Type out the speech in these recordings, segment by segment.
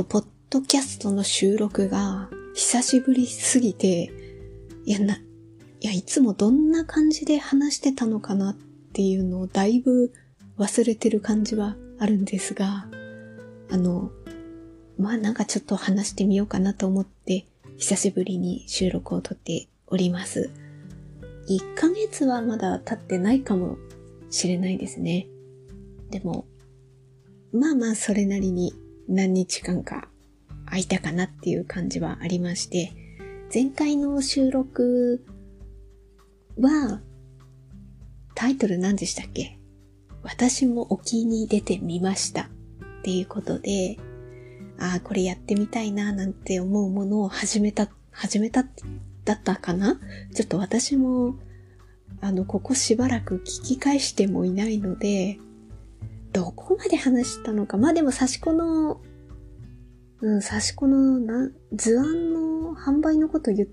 と、ポッドキャストの収録が久しぶりすぎて、いや、な、いや、いつもどんな感じで話してたのかなっていうのをだいぶ忘れてる感じはあるんですが、あの、まあなんかちょっと話してみようかなと思って、久しぶりに収録をとっております。1ヶ月はまだ経ってないかもしれないですね。でも、まあまあそれなりに何日間か空いたかなっていう感じはありまして、前回の収録は、タイトル何でしたっけ？私も沖に出てみました。っていうことで、ああ、これやってみたいななんて思うものを始めた、始めただったかな？ちょっと私も、あの、ここしばらく聞き返してもいないので、どこまで話したのか。まあでも、刺し子の、うん、刺し子のな、図案の販売のこと言っ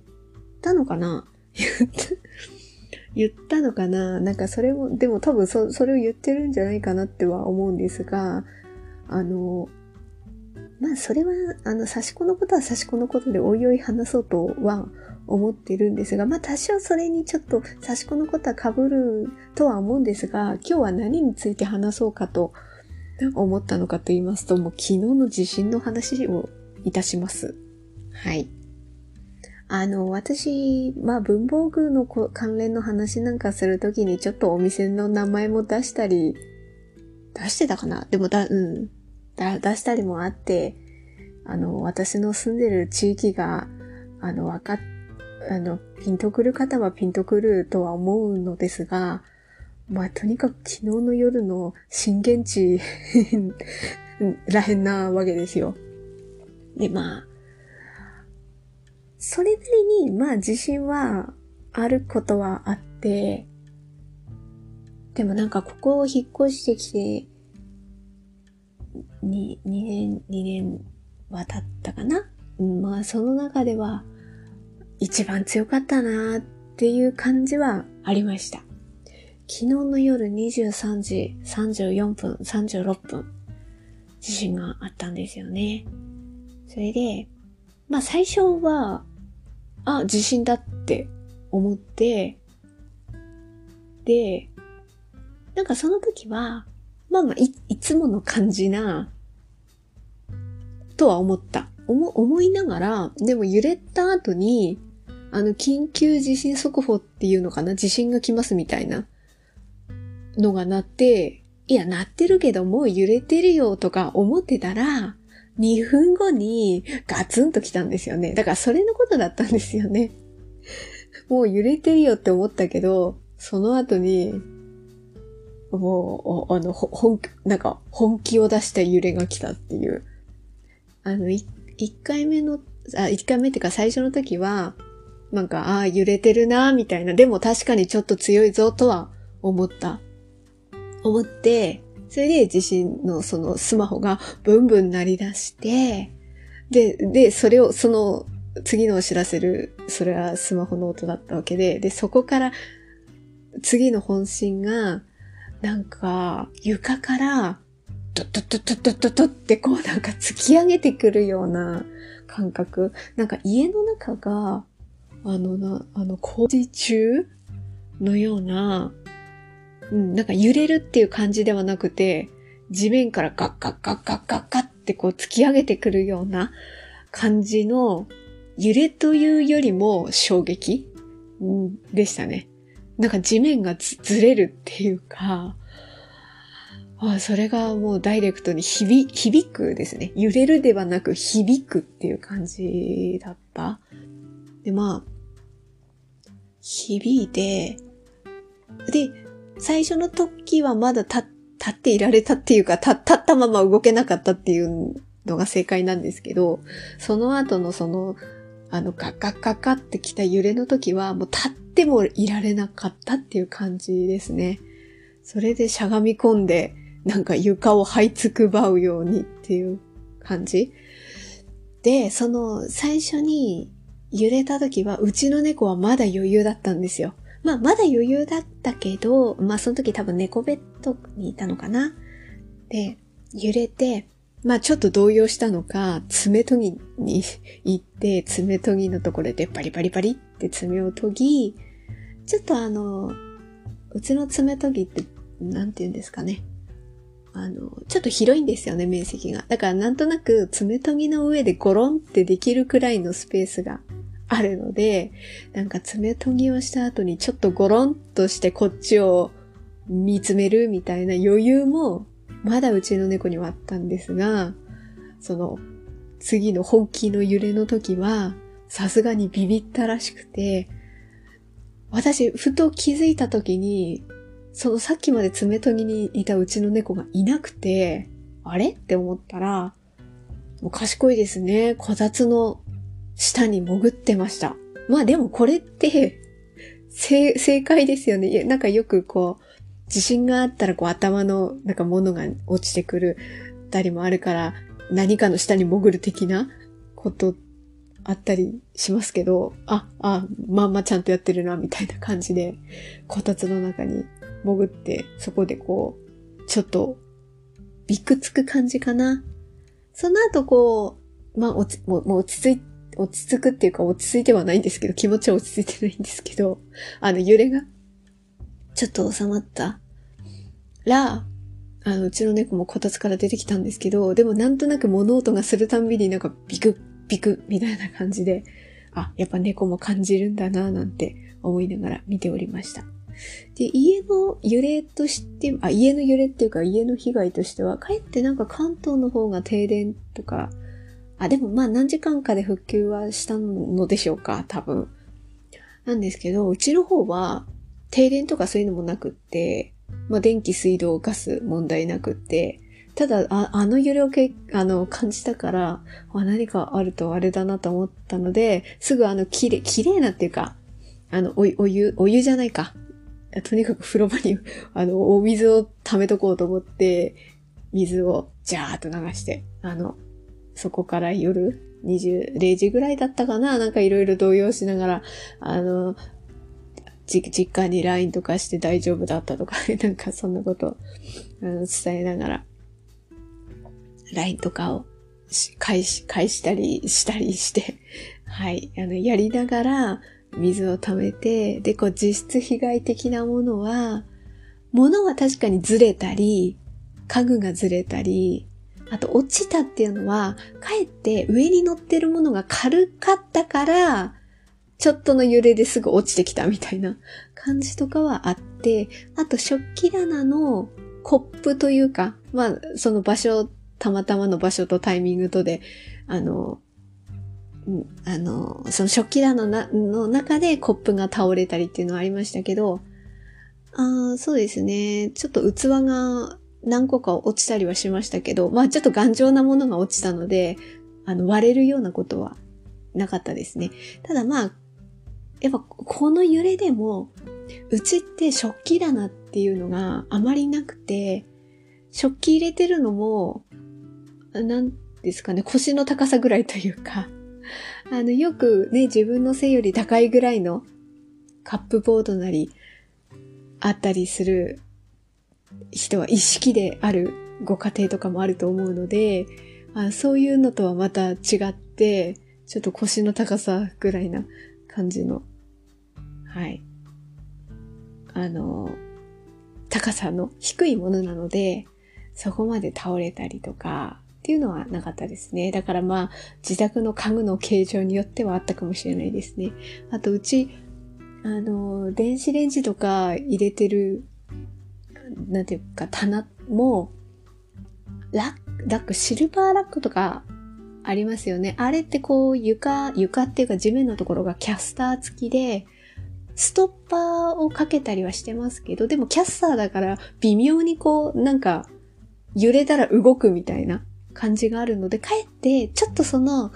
たのかな 言った、のかななんかそれも、でも多分そ、それを言ってるんじゃないかなっては思うんですが、あの、まあそれは、あの、刺し子のことは刺し子のことでおいおい話そうとは思ってるんですが、まあ多少それにちょっと差し子のことは被るとは思うんですが、今日は何について話そうかと思ったのかと言いますと、もう昨日の地震の話をいたします。はい。あの、私、まあ文房具の関連の話なんかするときにちょっとお店の名前も出したり、出してたかな？でもだ、うん。だ、出したりもあって、あの、私の住んでる地域が、あの、分かっあの、ピンとくる方はピンとくるとは思うのですが、まあ、とにかく昨日の夜の震源地 らへんなわけですよ。で、まあ、それなりに、まあ、自信はあることはあって、でもなんかここを引っ越してきて、2, 2年、2年は経ったかな、まあ、その中では、一番強かったなっていう感じはありました。昨日の夜23時34分、36分、地震があったんですよね。それで、まあ最初は、あ、地震だって思って、で、なんかその時は、まあまあい、いつもの感じな、とは思った。思、思いながら、でも揺れた後に、あの、緊急地震速報っていうのかな？地震が来ますみたいなのが鳴って、いや、鳴ってるけどもう揺れてるよとか思ってたら、2分後にガツンと来たんですよね。だからそれのことだったんですよね。もう揺れてるよって思ったけど、その後に、もう、あの、本気、なんか、本気を出した揺れが来たっていう。あの、一回目の、あ、一回目っていうか最初の時は、なんか、ああ、揺れてるな、みたいな。でも確かにちょっと強いぞ、とは思った。思って、それで地震のそのスマホがブンブン鳴り出して、で、で、それを、その次のお知らせる、それはスマホの音だったわけで、で、そこから次の本震が、なんか、床から、ドッドッドッドッドッドッドってこうなんか突き上げてくるような感覚。なんか家の中があのな、あの、工事中のような、うん、なんか揺れるっていう感じではなくて、地面からガッガッガッガッガッガッってこう突き上げてくるような感じの揺れというよりも衝撃、でしたね。なんか地面がずれるっていうか、あそれがもうダイレクトに響、響くですね。揺れるではなく響くっていう感じだった。で、まあ、響いて、で、最初の時はまだ立っていられたっていうか、立ったまま動けなかったっていうのが正解なんですけど、その後のその、あの、ガッガッガッガってきた揺れの時は、もう立ってもいられなかったっていう感じですね。それでしゃがみ込んで、なんか床を這いつくばうようにっていう感じ。で、その最初に揺れた時は、うちの猫はまだ余裕だったんですよ。まあ、まだ余裕だったけど、まあ、その時多分猫ベッドにいたのかな。で、揺れて、まあちょっと動揺したのか、爪研ぎに行って、爪研ぎのところでパリパリパリって爪を研ぎ、ちょっとあの、うちの爪研ぎって、なんて言うんですかね。あの、ちょっと広いんですよね、面積が。だからなんとなく爪研ぎの上でゴロンってできるくらいのスペースがあるので、なんか爪研ぎをした後にちょっとゴロンとしてこっちを見つめるみたいな余裕もまだうちの猫にはあったんですが、その次の本気の揺れの時はさすがにビビったらしくて、私、ふと気づいた時に、そのさっきまで爪研ぎにいたうちの猫がいなくて、あれ？って思ったら、もう賢いですね。こたつの下に潜ってました。まあでもこれって、正解ですよね。いや、なんかよくこう、地震があったらこう頭のなんか物が落ちてくるたりもあるから、何かの下に潜る的なことあったりしますけど、あ、あ、まんまちゃんとやってるな、みたいな感じで、こたつの中に潜って、そこでこう、ちょっと、びくつく感じかな。その後こう、まあ、落ち、もう落ち着い落ち着くっていうか落ち着いてはないんですけど、気持ちは落ち着いてないんですけど、あの揺れがちょっと収まったら、あの、うちの猫もこたつから出てきたんですけど、でもなんとなく物音がするたんびになんかビクッビクみたいな感じで、あ、やっぱ猫も感じるんだなぁなんて思いながら見ておりました。で、家の揺れとして、あ、家の揺れっていうか家の被害としては、かえってなんか関東の方が停電とか、あ、でもまあ何時間かで復旧はしたのでしょうか、多分。なんですけど、うちの方は停電とかそういうのもなくって、まあ電気、水道、ガス問題なくって、ただ、ああの揺れをけあの感じたから、何かあるとあれだなと思ったので、すぐあの、きれ、綺麗なっていうか、あの、おお湯、お湯じゃないか。とにかく風呂場に、あの、お水を溜めとこうと思って、水をジャーっと流して、あの、そこから夜20、0時ぐらいだったかななんかいろいろ動揺しながら、あの、実家に LINE とかして大丈夫だったとか、なんかそんなことを伝えながら、LINE とかを返し、返したりしたりして、はい、あの、やりながら水を溜めて、で、こう実質被害的なものは、物は確かにずれたり、家具がずれたり、あと落ちたっていうのは、かえって上に乗ってるものが軽かったから、ちょっとの揺れですぐ落ちてきたみたいな感じとかはあって、あと食器棚のコップというか、まあ、その場所、たまたまの場所とタイミングとで、あの、あの、その食器棚の中でコップが倒れたりっていうのはありましたけど、あそうですね。ちょっと器が何個か落ちたりはしましたけど、まあちょっと頑丈なものが落ちたので、あの割れるようなことはなかったですね。ただまあ、やっぱこの揺れでも、うちって食器棚っていうのがあまりなくて、食器入れてるのも、なんですかね、腰の高さぐらいというか、あの、よくね、自分の背より高いぐらいのカップボードなり、あったりする人は意識であるご家庭とかもあると思うので、あそういうのとはまた違って、ちょっと腰の高さぐらいな感じの、はい。あの、高さの低いものなので、そこまで倒れたりとかっていうのはなかったですね。だからまあ、自宅の家具の形状によってはあったかもしれないですね。あと、うち、あの、電子レンジとか入れてるなんていうか、棚も、ラック、ラック、シルバーラックとかありますよね。あれってこう床、床っていうか地面のところがキャスター付きで、ストッパーをかけたりはしてますけど、でもキャスターだから微妙にこう、なんか揺れたら動くみたいな感じがあるので、かえってちょっとその、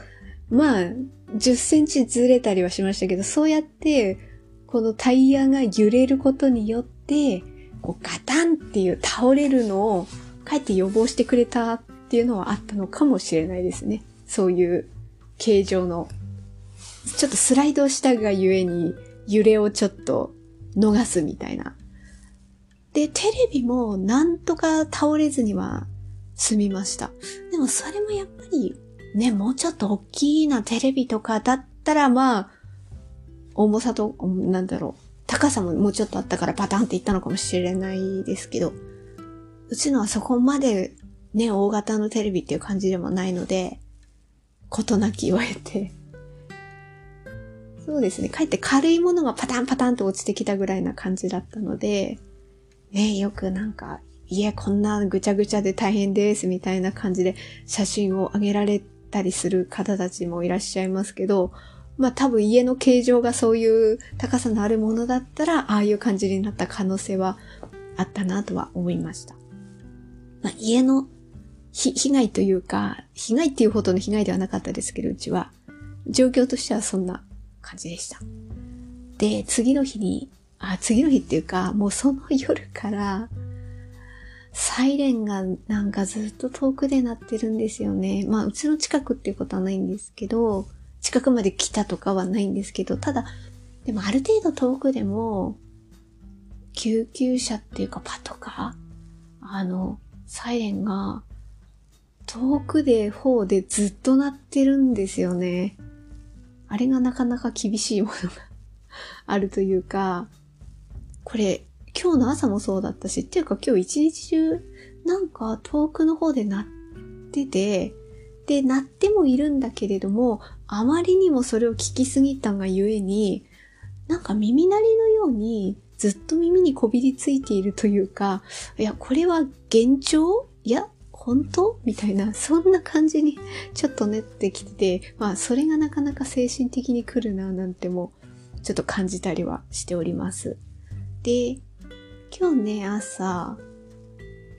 まあ、10センチずれたりはしましたけど、そうやって、このタイヤが揺れることによって、こうガタンっていう倒れるのをかえって予防してくれたっていうのはあったのかもしれないですね。そういう形状の、ちょっとスライドしたがゆえに揺れをちょっと逃すみたいな。で、テレビもなんとか倒れずには済みました。でもそれもやっぱり、ね、もうちょっと大きいなテレビとかだったら、まあ、重さと、なんだろう、高さももうちょっとあったからパタンっていったのかもしれないですけど、うちのはそこまでね、大型のテレビっていう感じでもないので、ことなきを得て、そうですね、かえって軽いものがパタンパタンと落ちてきたぐらいな感じだったので、ね、よくなんか、いや、こんなぐちゃぐちゃで大変ですみたいな感じで写真を上げられたりする方たちもいらっしゃいますけど、まあ多分家の形状がそういう高さのあるものだったら、ああいう感じになった可能性はあったなとは思いました。まあ家の被害というか、被害っていうほどの被害ではなかったですけど、うちは。状況としてはそんな感じでした。で、次の日に、あ、次の日っていうか、もうその夜から、サイレンがなんかずっと遠くで鳴ってるんですよね。まあ、うちの近くっていうことはないんですけど、近くまで来たとかはないんですけど、ただ、でもある程度遠くでも、救急車っていうかパトカーあの、サイレンが遠くで方でずっと鳴ってるんですよね。あれがなかなか厳しいものがあるというか、これ今日の朝もそうだったし、っていうか今日一日中なんか遠くの方で鳴ってて、で、鳴ってもいるんだけれども、あまりにもそれを聞きすぎたがゆえに、なんか耳鳴りのようにずっと耳にこびりついているというか、いや、これは幻聴？いや、本当？みたいな、そんな感じに ちょっと練ってきてて、まあ、それがなかなか精神的に来るな、なんても、ちょっと感じたりはしております。で、今日ね、朝、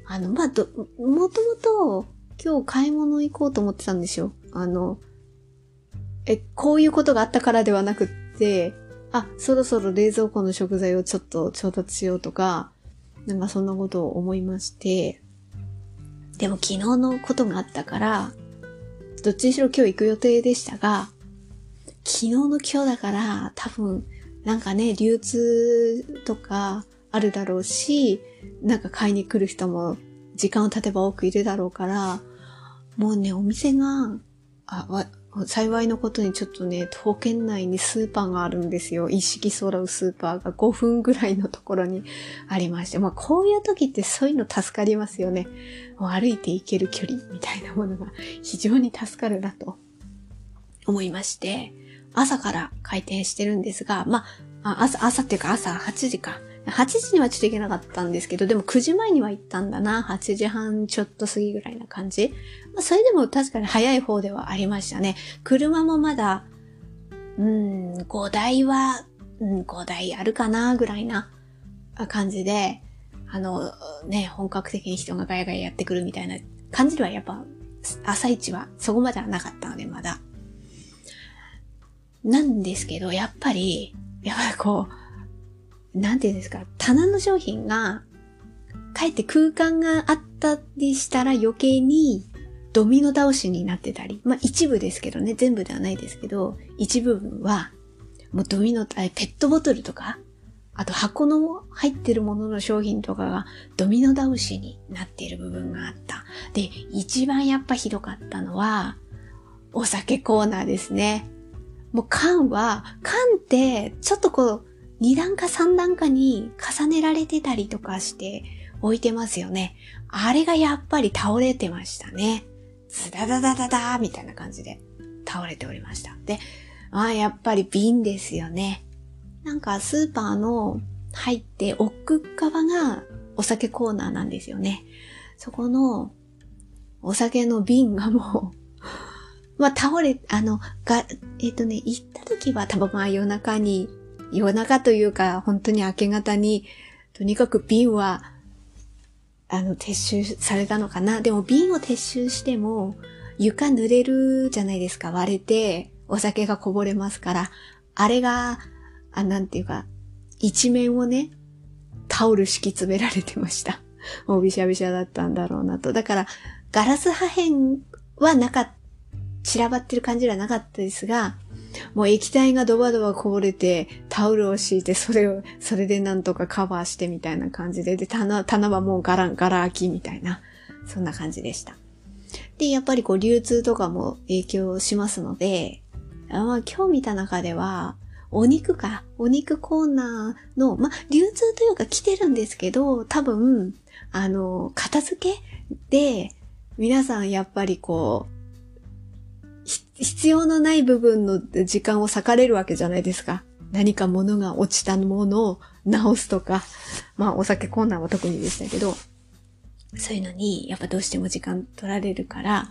あの、まあ、ど、もともと、今日買い物行こうと思ってたんですよ。あの、え、こういうことがあったからではなくって、あ、そろそろ冷蔵庫の食材をちょっと調達しようとか、なんかそんなことを思いまして、でも昨日のことがあったから、どっちにしろ今日行く予定でしたが、昨日の今日だから多分なんかね、流通とかあるだろうし、なんか買いに来る人も時間を経てば多くいるだろうから、もうね、お店が、あ、幸いのことにちょっとね、東県内にスーパーがあるんですよ。一式空うスーパーが5分ぐらいのところにありまして。まあこういう時ってそういうの助かりますよね。もう歩いて行ける距離みたいなものが 非常に助かるなと思いまして、朝から開店してるんですが、まあ、朝、朝っていうか朝8時か。8時にはちょっと行けなかったんですけど、でも9時前には行ったんだな。8時半ちょっと過ぎぐらいな感じ。まあ、それでも確かに早い方ではありましたね。車もまだ、うん、5台は、うん、5台あるかな、ぐらいな感じで、あの、ね、本格的に人がガヤガヤやってくるみたいな感じではやっぱ、朝一はそこまではなかったので、まだ。なんですけど、やっぱり、やっぱりこう、なんていうんですか、棚の商品が、かえって空間があったりしたら余計にドミノ倒しになってたり、まあ一部ですけどね、全部ではないですけど、一部分は、もうドミノ、ペットボトルとか、あと箱の入ってるものの商品とかがドミノ倒しになっている部分があった。で、一番やっぱひどかったのは、お酒コーナーですね。もう缶は、缶ってちょっとこう、2段か3段かに重ねられてたりとかして置いてますよね。あれがやっぱり倒れてましたね。ズダダダダダーみたいな感じで倒れておりました。で、ああ、やっぱり瓶ですよね。なんかスーパーの入って奥側がお酒コーナーなんですよね。そこのお酒の瓶がもう まあ倒れ、あの、が、えっ、ー、とね、行った時は多分まあ夜中に夜中というか、本当に明け方に、とにかく瓶は、あの、撤収されたのかな。でも瓶を撤収しても、床濡れるじゃないですか。割れて、お酒がこぼれますから。あれが、あ、なんていうか、一面をね、タオル敷き詰められてました。もうびしゃびしゃだったんだろうなと。だから、ガラス破片はなかった、散らばってる感じではなかったですが、もう液体がドバドバこぼれて、タオルを敷いて、それを、それでなんとかカバーしてみたいな感じで、で、棚、棚はもうガラ、ガラ空きみたいな、そんな感じでした。で、やっぱりこう流通とかも影響しますので、あまあ今日見た中では、お肉か、お肉コーナーの、まあ流通というか来てるんですけど、多分、あの、片付けで、皆さんやっぱりこう、必要のない部分の時間を割かれるわけじゃないですか。何か物が落ちたものを直すとか、まあお酒コーナーは特にでしたけど、そういうのにやっぱどうしても時間取られるから、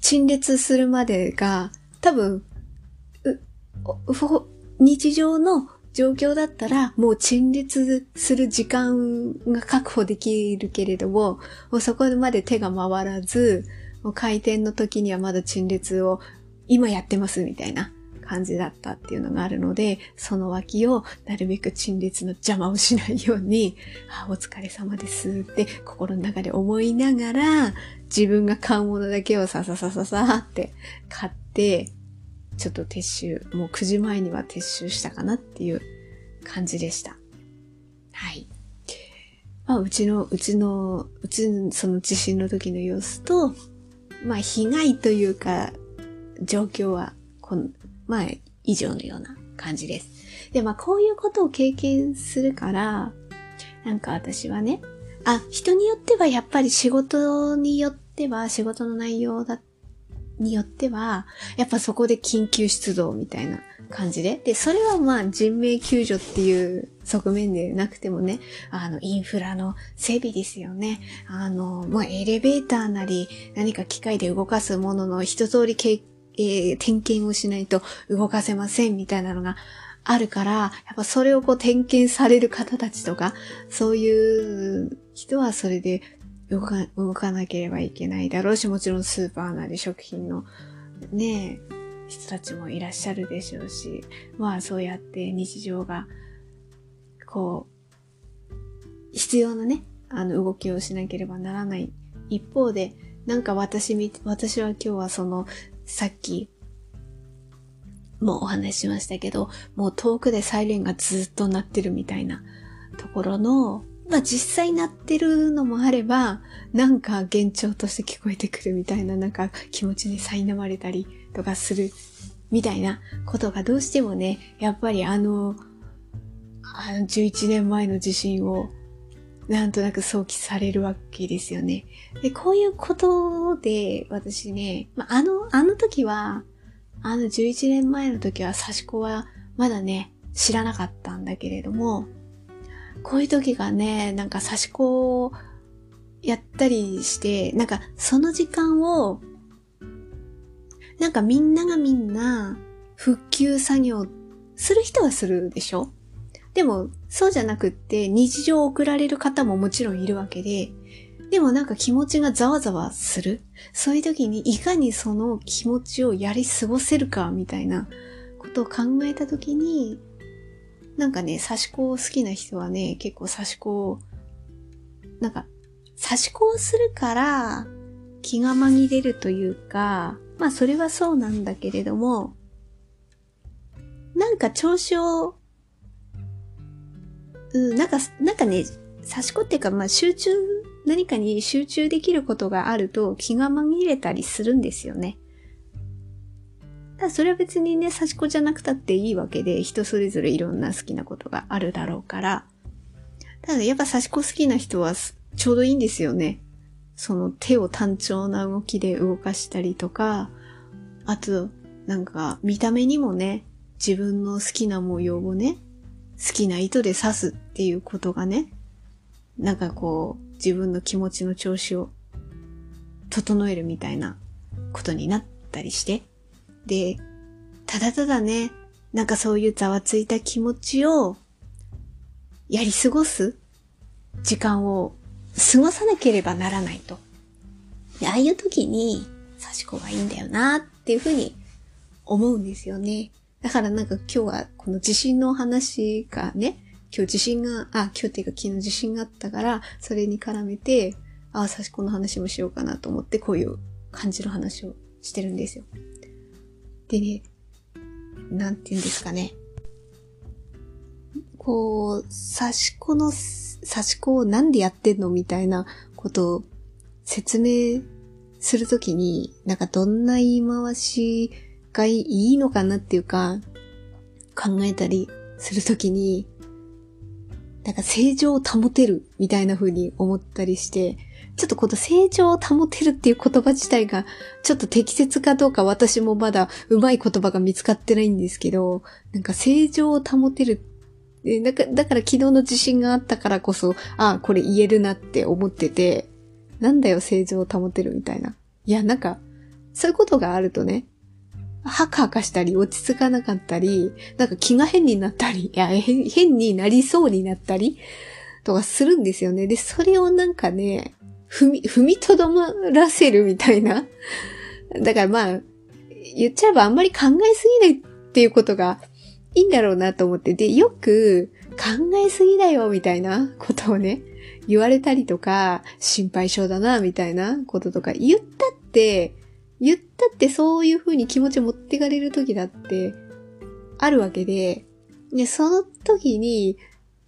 陳列するまでが多分、日常の状況だったらもう陳列する時間が確保できるけれども、もうそこまで手が回らず、もう開店の時にはまだ陳列を今やってますみたいな。感じだったっていうのがあるので、その脇をなるべく陳列の邪魔をしないように、あ、お疲れ様ですって心の中で思いながら、自分が買うものだけをさささささって買って、ちょっと撤収、もう9時前には撤収したかなっていう感じでした。はい。まあ、うちの、うちの、うちの、その地震の時の様子と、まあ、被害というか、状況は、この、まあ、以上のような感じです。で、まあ、こういうことを経験するから、なんか私はね、あ、人によってはやっぱり仕事によっては、仕事の内容だ、によっては、やっぱそこで緊急出動みたいな感じで。で、それはまあ人命救助っていう側面でなくてもね、あの、インフラの整備ですよね。あの、まあエレベーターなり、何か機械で動かすものの一通り経験えー、点検をしないと動かせませんみたいなのがあるから、やっぱそれをこう点検される方たちとか、そういう人はそれで動か動かなければいけないだろうし、もちろんスーパーなり食品のね、人たちもいらっしゃるでしょうし、まあそうやって日常が、こう、必要なね、あの動きをしなければならない一方で、なんか私み、私は今日はそのさっきもお話ししましたけど、もう遠くでサイレンがずっと鳴ってるみたいなところの、まあ実際鳴ってるのもあれば、なんか幻聴として聞こえてくるみたいな、なんか気持ちに苛まれたりとかするみたいなことがどうしてもね、やっぱりあの、あの11年前の地震をなんとなく想起されるわけですよね。で、こういうことで、私ね、まあ、あの、あの時は、あの11年前の時は、刺し子はまだね、知らなかったんだけれども、こういう時がね、なんか刺し子をやったりして、なんかその時間を、なんかみんながみんな復旧作業する人はするでしょ？でも、そうじゃなくって、日常を送られる方ももちろんいるわけで、でもなんか気持ちがざわざわする。そういう時にいかにその気持ちをやり過ごせるか、みたいなことを考えた時に、なんかね、刺し子を好きな人はね、結構刺し子を、なんか、刺し子をするから気が紛れるというか、まあそれはそうなんだけれども、なんか調子をうん、なんか、なんかね、差し子っていうか、まあ集中、何かに集中できることがあると気が紛れたりするんですよね。だそれは別にね、差し子じゃなくたっていいわけで、人それぞれいろんな好きなことがあるだろうから。ただやっぱ差し子好きな人はちょうどいいんですよね。その手を単調な動きで動かしたりとか、あと、なんか見た目にもね、自分の好きな模様をね、好きな糸で刺すっていうことがね、なんかこう、自分の気持ちの調子を整えるみたいなことになったりして。で、ただただね、なんかそういうざわついた気持ちをやり過ごす時間を過ごさなければならないと。でああいう時に刺し子がいいんだよなっていうふうに思うんですよね。だからなんか今日はこの地震の話がね、今日地震が、あ、今日っていうか昨日地震があったから、それに絡めて、あ、さしこの話もしようかなと思って、こういう感じの話をしてるんですよ。でね、なんて言うんですかね。こう、刺し子の、刺し子をなんでやってんのみたいなことを説明するときに、なんかどんな言い回しがいいのかなっていうか、考えたりするときに、なんか正常を保てるみたいな風に思ったりして、ちょっとこの成長を保てるっていう言葉自体が、ちょっと適切かどうか私もまだうまい言葉が見つかってないんですけど、なんか成長を保てるだか、だから昨日の自信があったからこそ、ああ、これ言えるなって思ってて、なんだよ、正常を保てるみたいな。いや、なんか、そういうことがあるとね、ハカハカしたり、落ち着かなかったり、なんか気が変になったり、いや、変になりそうになったり、とかするんですよね。で、それをなんかね、踏み、踏みとどまらせるみたいな。だからまあ、言っちゃえばあんまり考えすぎないっていうことがいいんだろうなと思って。で、よく考えすぎだよみたいなことをね、言われたりとか、心配性だなみたいなこととか言ったって、言ったってそういう風に気持ち持ってかれる時だってあるわけで、で、その時に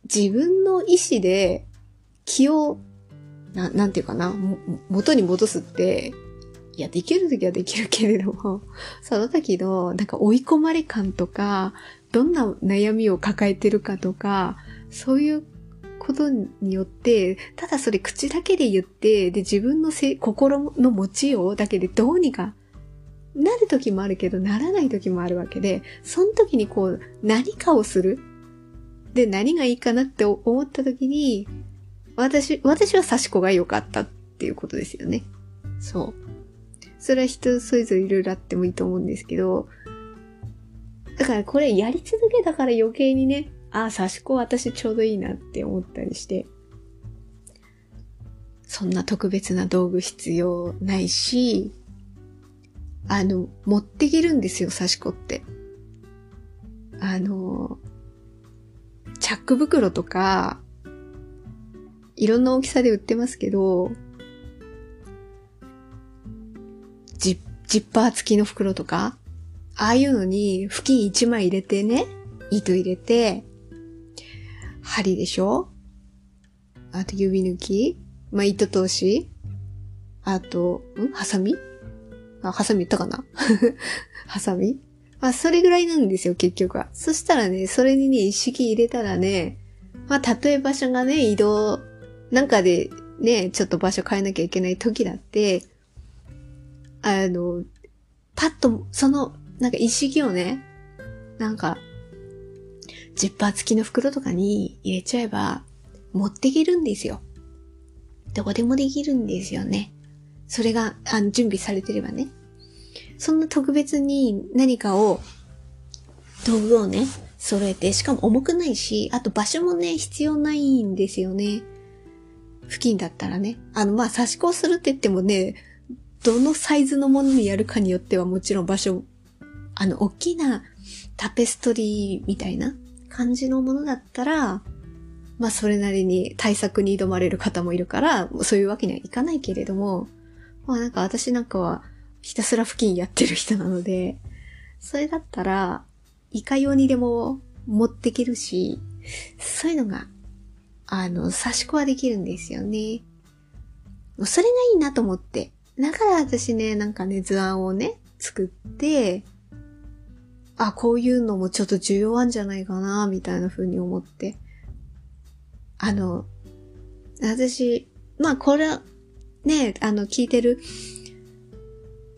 自分の意志で気をな、なんていうかな、元に戻すって、いや、できるときはできるけれども、その時の、なんか追い込まれ感とか、どんな悩みを抱えてるかとか、そういうことによって、ただそれ口だけで言って、で、自分のせ心の持ちようだけでどうにかなる時もあるけど、ならない時もあるわけで、その時にこう、何かをする。で、何がいいかなって思った時に、私、私は刺し子が良かったっていうことですよね。そう。それは人それぞれいろいろあってもいいと思うんですけど、だからこれやり続けたから余計にね、ああ、刺し子私ちょうどいいなって思ったりして、そんな特別な道具必要ないし、あの、持っていけるんですよ、刺し子って。あの、チャック袋とか、いろんな大きさで売ってますけど、ジジッパー付きの袋とか、ああいうのに布巾1枚入れてね、糸入れて、針でしょ？あと指抜き？まあ、糸通し？あと、ん？ハサミ？あ、ハサミ言ったかな？ハサミ？まあ、それぐらいなんですよ、結局は。そしたらね、それにね、一式入れたらね、まあ、たとえ場所がね、移動なんかでね、ちょっと場所変えなきゃいけない時だって、あの、パッと、その、なんか一式をね、なんか、ジッパー付きの袋とかに入れちゃえば、持っていけるんですよ。どこでもできるんですよね。それが、あの、準備されてればね。そんな特別に何かを、道具をね、揃えて、しかも重くないし、あと場所もね、必要ないんですよね。付近だったらね。あの、まあ、差し子をするって言ってもね、どのサイズのものにやるかによってはもちろん場所、あの、大きなタペストリーみたいな感じのものだったら、まあ、それなりに対策に挑まれる方もいるから、そういうわけにはいかないけれども、まあなんか私なんかはひたすら付近やってる人なので、それだったら、いかようにでも持ってけるし、そういうのがあの、差し子はできるんですよね。それがいいなと思って。だから私ね、なんかね、図案をね、作って、あ、こういうのもちょっと重要あんじゃないかな、みたいな風に思って。あの、私、まあこれは、ね、あの、聞いてる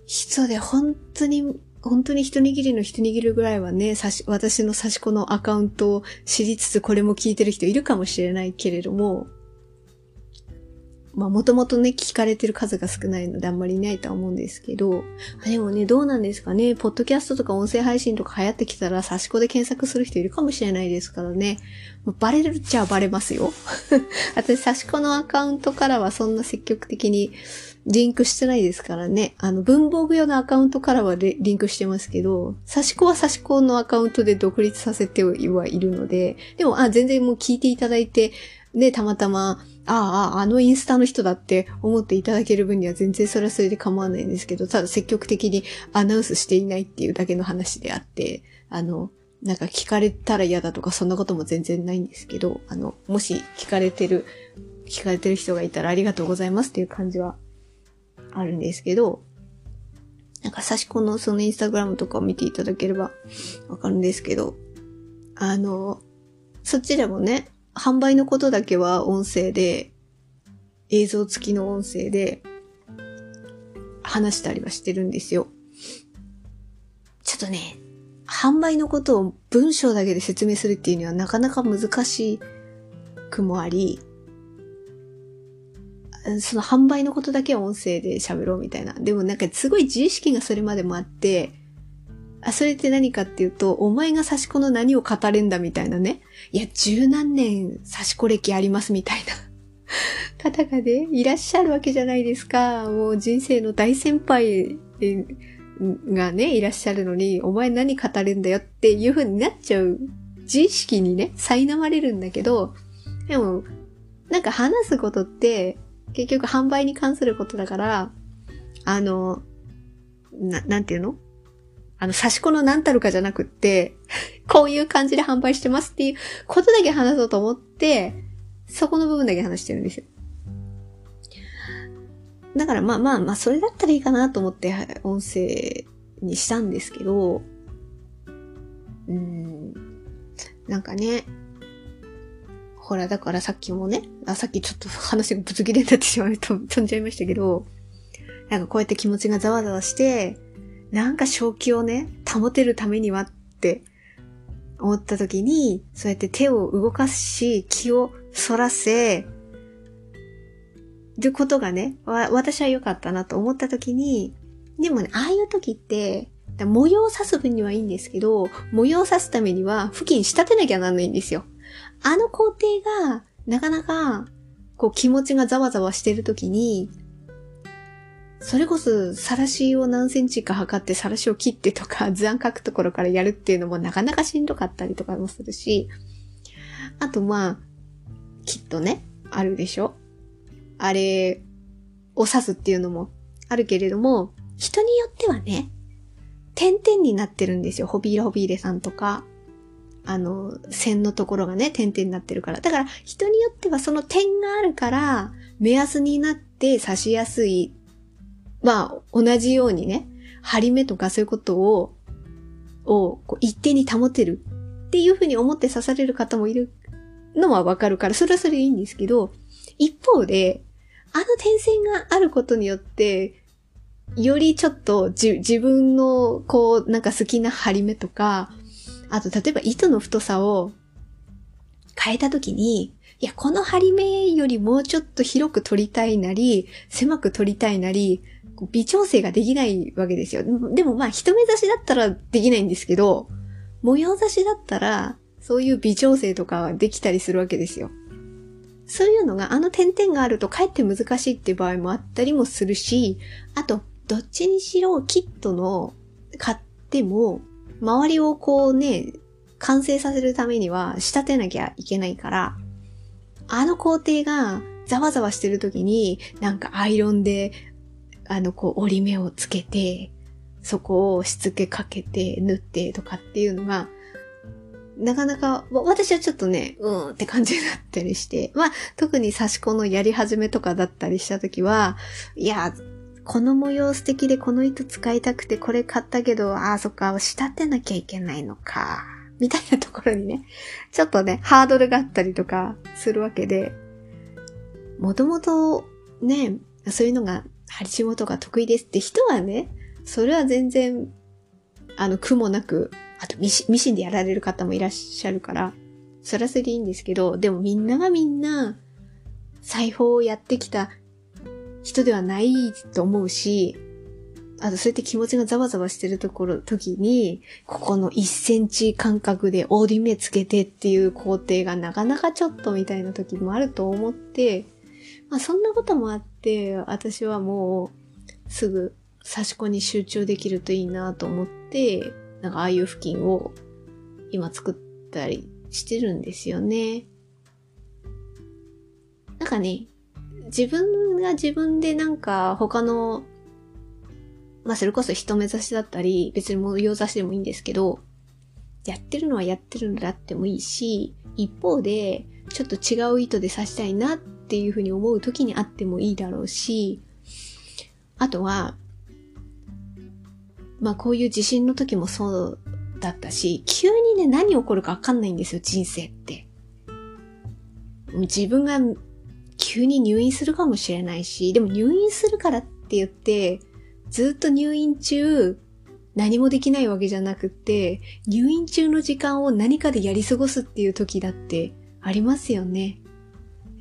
人で本当に本当に一握りの一握りぐらいはね、私の差し子のアカウントを知りつつこれも聞いてる人いるかもしれないけれども、まあもともとね、聞かれてる数が少ないのであんまりいないとは思うんですけど、でもね、どうなんですかね、ポッドキャストとか音声配信とか流行ってきたら差し子で検索する人いるかもしれないですからね、バレるっちゃバレますよ。私差し子のアカウントからはそんな積極的にリンクしてないですからね。あの、文房具用のアカウントからはリンクしてますけど、差し子は差し子のアカウントで独立させてはいるので、でも、あ、全然もう聞いていただいて、ね、たまたま、ああ、あのインスタの人だって思っていただける分には全然それはそれで構わないんですけど、ただ積極的にアナウンスしていないっていうだけの話であって、あの、なんか聞かれたら嫌だとかそんなことも全然ないんですけど、あの、もし聞かれてる、聞かれてる人がいたらありがとうございますっていう感じはあるんですけど、なんか差し子のそのインスタグラムとかを見ていただければわかるんですけど、あの、そっちでもね、販売のことだけは音声で、映像付きの音声で話したりはしてるんですよ。ちょっとね、販売のことを文章だけで説明するっていうにはなかなか難しくもあり、その販売のことだけは音声で喋ろうみたいな。でもなんかすごい自意識がそれまでもあって、あ、それって何かっていうと、お前が刺し子の何を語れんだみたいなね。いや、十何年刺し子歴ありますみたいな 方がね、いらっしゃるわけじゃないですか。もう人生の大先輩がね、いらっしゃるのに、お前何語れんだよっていう風になっちゃう自意識にね、苛まれるんだけど、でも、なんか話すことって、結局販売に関することだから、あの、な、なんていうの？あの、差し子の何たるかじゃなくって、こういう感じで販売してますっていうことだけ話そうと思って、そこの部分だけ話してるんですよ。だからまあまあまあ、それだったらいいかなと思って音声にしたんですけど、うん、なんかね、ほら、だからさっきもね、あ、さっきちょっと話がぶつ切れになってしまうと飛んじゃいましたけど、なんかこうやって気持ちがざわざわして、なんか正気をね、保てるためにはって思った時に、そうやって手を動かすし、気を反らせ、ることがね、私は良かったなと思った時に、でもね、ああいう時って、模様を刺す分にはいいんですけど、模様を刺すためには、付近仕立てなきゃなんないんですよ。あの工程が、なかなか、こう気持ちがざわざわしてる時に、それこそ、さらしを何センチか測って、さらしを切ってとか、図案書くところからやるっていうのもなかなかしんどかったりとかもするし、あとまあ、きっとね、あるでしょ？あれを刺すっていうのもあるけれども、人によってはね、点々になってるんですよ。ホビーラホビーレさんとか、あの、線のところがね、点々になってるから。だから人によってはその点があるから、目安になって刺しやすい。まあ、同じようにね、針目とかそういうことを、をこう一定に保てるっていうふうに思って刺される方もいるのはわかるから、それはそれでいいんですけど、一方で、あの点線があることによって、よりちょっと自分のこう、なんか好きな針目とか、あと例えば糸の太さを変えたときに、いや、この針目よりもうちょっと広く取りたいなり、狭く取りたいなり、微調整ができないわけですよ。でもまあ、一目差しだったらできないんですけど、模様差しだったら、そういう微調整とかはできたりするわけですよ。そういうのがあの点々があるとかえって難しいっていう場合もあったりもするし、あと、どっちにしろキットの買っても、周りをこうね、完成させるためには仕立てなきゃいけないから、あの工程がざわざわしてる時に、なんかアイロンで、あの、こう折り目をつけて、そこをしつけかけて縫ってとかっていうのが、なかなか、私はちょっとね、うんって感じになったりして、まあ、特に差し子のやり始めとかだったりしたときは、いや、この模様素敵でこの糸使いたくてこれ買ったけど、ああ、そっか、仕立てなきゃいけないのか、みたいなところにね、ちょっとね、ハードルがあったりとかするわけで、もともとね、そういうのが、針仕事が得意ですって人はね、それは全然、あの、苦もなくあとミシミシンでやられる方もいらっしゃるから、それはそれでいいんですけど、でもみんながみんな、裁縫をやってきた人ではないと思うし、あとそうやって気持ちがざわざわしてるところ、時に、ここの1センチ間隔で折り目つけてっていう工程がなかなかちょっとみたいな時もあると思って、まあそんなこともあってて、私はもうすぐ差し子に集中できるといいなと思って、なんかああいう付近を今作ったりしてるんですよね。なんかね、自分が自分でなんか他の、まあそれこそ人目指しだったり、別に模様差しでもいいんですけど、やってるのはやってるんだってもいいし、一方で、ちょっと違う糸で刺したいなってていうふうに思う時にあってもいいだろうし、あとは、まあこういう地震の時もそうだったし、急にね、何起こるかわかんないんですよ、人生って。自分が急に入院するかもしれないし、でも入院するからって言って、ずっと入院中、何もできないわけじゃなくって、入院中の時間を何かでやり過ごすっていう時だってありますよね。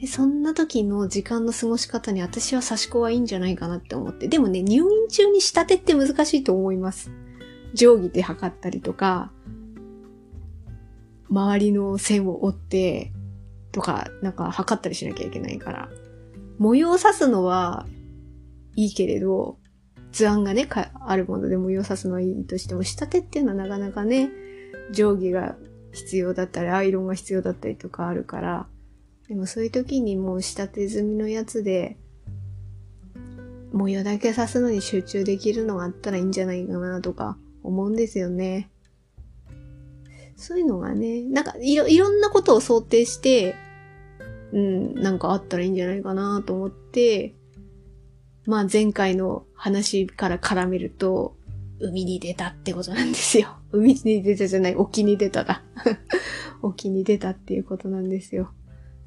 そんな時の時間の過ごし方に私は差し子はいいんじゃないかなって思って。でもね、入院中に仕立てって難しいと思います。定規で測ったりとか、周りの線を折って、とか、なんか測ったりしなきゃいけないから。模様を刺すのはいいけれど、図案がね、あるもので模様を刺すのはいいとしても、仕立てっていうのはなかなかね、定規が必要だったり、アイロンが必要だったりとかあるから、でもそういう時にもう仕立て済みのやつで、模様だけ刺すのに集中できるのがあったらいいんじゃないかなとか思うんですよね。そういうのがね、なんかいろ、いろんなことを想定して、うん、なんかあったらいいんじゃないかなと思って、まあ前回の話から絡めると、海に出たってことなんですよ。海に出たじゃない、沖に出ただ。沖に出たっていうことなんですよ。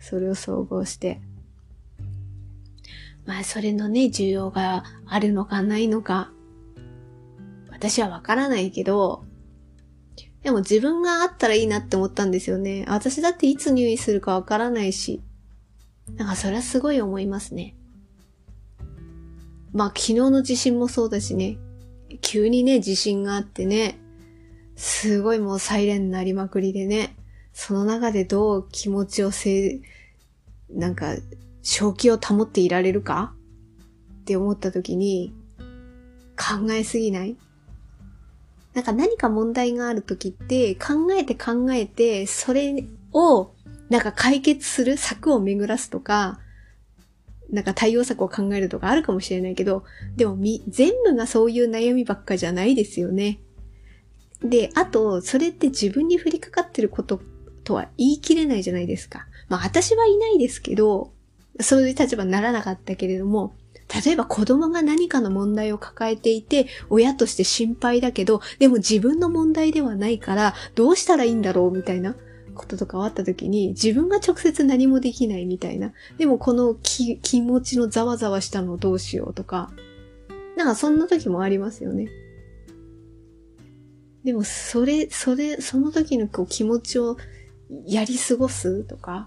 それを総合して。まあ、それのね、需要があるのかないのか、私はわからないけど、でも自分があったらいいなって思ったんですよね。私だっていつ入院するかわからないし。なんかそれはすごい思いますね。まあ昨日の地震もそうだしね。急にね、地震があってね。すごいもうサイレンになりまくりでね。その中でどう気持ちをせ、なんか、正気を保っていられるか？って思った時に、考えすぎない？なんか何か問題がある時って、考えて考えて、それを、なんか解決する策を巡らすとか、なんか対応策を考えるとかあるかもしれないけど、でもみ、全部がそういう悩みばっかじゃないですよね。で、あと、それって自分に降りかかってることとは言い切れないじゃないですか。まあ私はいないですけど、そういう立場にならなかったけれども、例えば子供が何かの問題を抱えていて、親として心配だけど、でも自分の問題ではないから、どうしたらいいんだろうみたいなこととかあった時に、自分が直接何もできないみたいな。でもこの気持ちのざわざわしたのをどうしようとか、なんかそんな時もありますよね。でもそれ、それ、その時のこう気持ちをやり過ごすとか、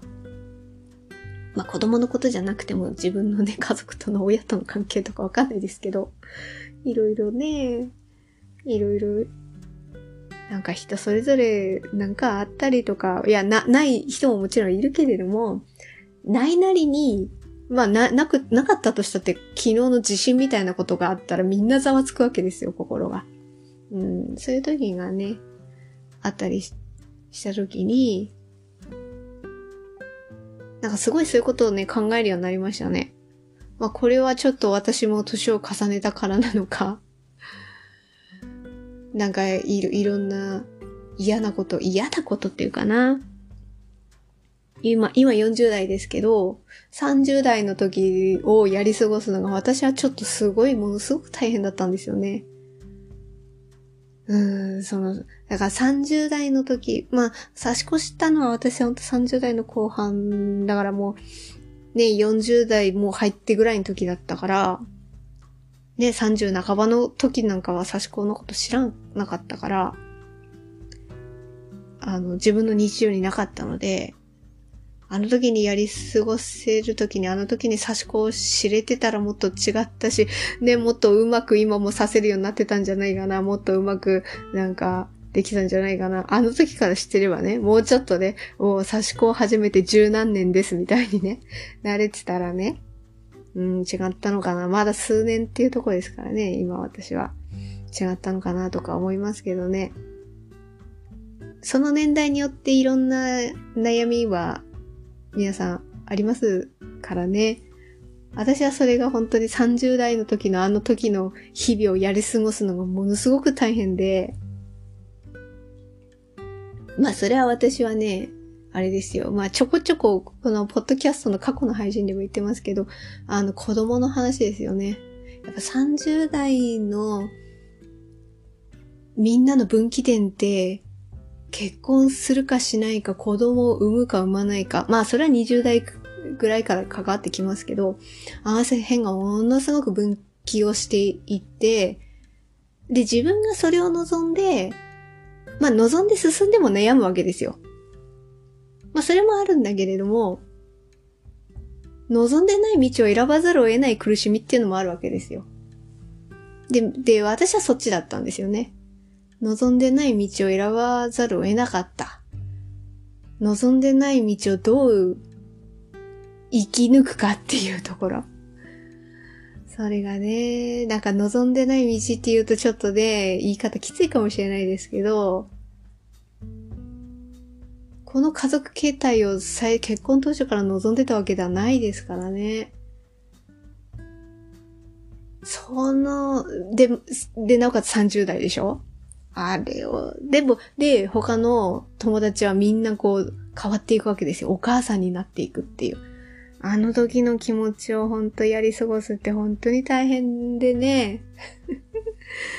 まあ子供のことじゃなくても自分のね、家族との親との関係とかわかんないですけど、いろいろね、いろいろ、なんか人それぞれなんかあったりとか、いや、な、ない人ももちろんいるけれども、ないなりに、まあな、なく、なかったとしたって昨日の地震みたいなことがあったらみんなざわつくわけですよ、心が。うん、そういう時がね、あったりしした時に、なんかすごいそういうことをね、考えるようになりましたね。まあこれはちょっと私も年を重ねたからなのか、なんかいろ、いろんな嫌なこと、嫌なことっていうかな。今、今40代ですけど、30代の時をやり過ごすのが私はちょっとすごい、ものすごく大変だったんですよね。うん、その、だから30代の時、まあ、差し越したのは私は本当30代の後半、だからもう、ね、40代もう入ってぐらいの時だったから、ね、30半ばの時なんかは差し子のこと知らなかったから、あの、自分の日常になかったので、あの時にやり過ごせる時に、あの時に差し子を知れてたらもっと違ったし、ね、もっとうまく今もさせるようになってたんじゃないかな。もっとうまく、なんか、できたんじゃないかな。あの時から知ってればね、もうちょっとね、もう差し子を始めて十何年ですみたいにね、慣れてたらね、うん、違ったのかな。まだ数年っていうとこですからね、今私は。違ったのかなとか思いますけどね。その年代によっていろんな悩みは皆さんありますからね。私はそれが本当に30代の時のあの時の日々をやり過ごすのがものすごく大変で、まあそれは私はね、あれですよ。まあちょこちょここのポッドキャストの過去の配信でも言ってますけど、あの子供の話ですよね。やっぱ30代のみんなの分岐点って結婚するかしないか子供を産むか産まないか。まあそれは20代ぐらいから関わってきますけど、合わせ変がものすごく分岐をしていって、で、自分がそれを望んで、まあ望んで進んでも悩むわけですよ。まあそれもあるんだけれども、望んでない道を選ばざるを得ない苦しみっていうのもあるわけですよ。で、で、私はそっちだったんですよね。望んでない道を選ばざるを得なかった。望んでない道をどう生き抜くかっていうところ。それがね、なんか望んでない道って言うとちょっとね、言い方きついかもしれないですけど、この家族形態を結婚当初から望んでたわけではないですからね。その、で、で、なおかつ30代でしょ？あれを、でも、で、他の友達はみんなこう変わっていくわけですよ。お母さんになっていくっていう。あの時の気持ちを本当やり過ごすって本当に大変でね。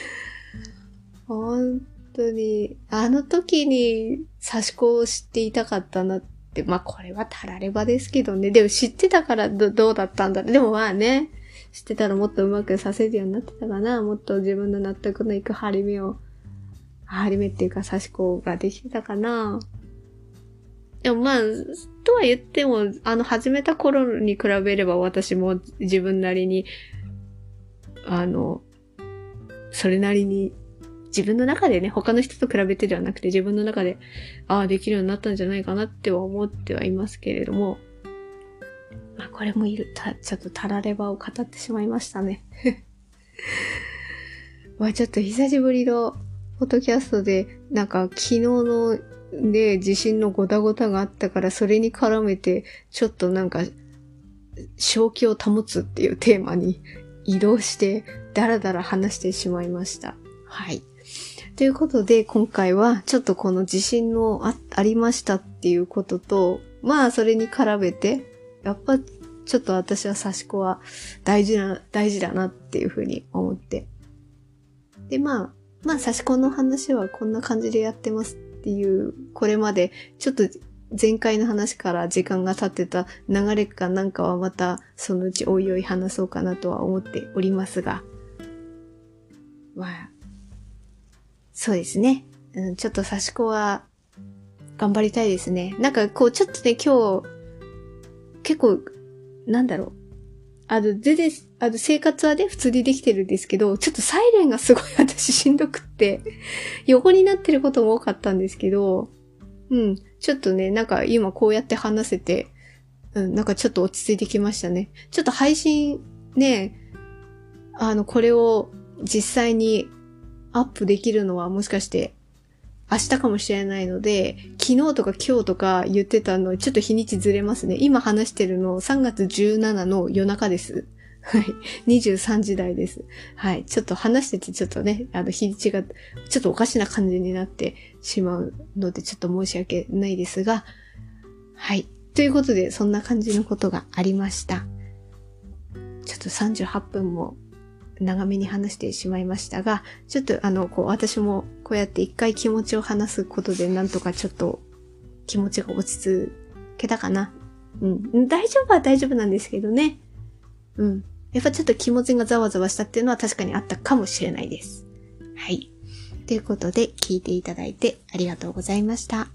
本当に、あの時に差し子を知っていたかったなって、まあこれはたらればですけどね。でも知ってたからどどうだったんだろうでもまあね、知ってたらもっとうまくさせるようになってたかな。もっと自分の納得のいく張り目を、張り目っていうか差し子ができてたかな。でもまあ、とは言っても、あの、始めた頃に比べれば私も自分なりに、あの、それなりに、自分の中でね、他の人と比べてではなくて自分の中で、ああ、できるようになったんじゃないかなっては思ってはいますけれども、まあこれもいる、た、ちょっとたらればを語ってしまいましたね。まあちょっと久しぶりの、ポッドキャストで、なんか昨日ので地震のごたごたがあったからそれに絡めてちょっとなんか正気を保つっていうテーマに移動してダラダラ話してしまいました。はい。ということで今回はちょっとこの地震のあありましたっていうこととまあそれに絡めてやっぱちょっと私は刺し子は大事な、大事だなっていうふうに思って。でまあ、まあ刺し子の話はこんな感じでやってますっていう、これまでちょっと前回の話から時間が経ってた流れかなんかはまたそのうちおいおい話そうかなとは思っておりますが、まあ、そうですね。うん、ちょっと刺し子は頑張りたいですね。なんかこうちょっとね今日結構なんだろう。あの、全然、あの、生活はね、普通にできてるんですけど、ちょっとサイレンがすごい私しんどくって、横になってることも多かったんですけど、うん、ちょっとね、なんか今こうやって話せて、うん、なんかちょっと落ち着いてきましたね。ちょっと配信ね、あの、これを実際にアップできるのはもしかして明日かもしれないので、昨日とか今日とか言ってたの、ちょっと日にちずれますね。今話してるの3月17の夜中です。はい。23時台です。はい。ちょっと話しててちょっとね、あの日にちがちょっとおかしな感じになってしまうのでちょっと申し訳ないですが、はい。ということで、そんな感じのことがありました。ちょっと38分も長めに話してしまいましたが、ちょっとあの、こう、私もこうやって一回気持ちを話すことで、なんとかちょっと気持ちが落ち着けたかな。うん。大丈夫は大丈夫なんですけどね。うん。やっぱちょっと気持ちがざわざわしたっていうのは確かにあったかもしれないです。はい。ということで、聞いていただいてありがとうございました。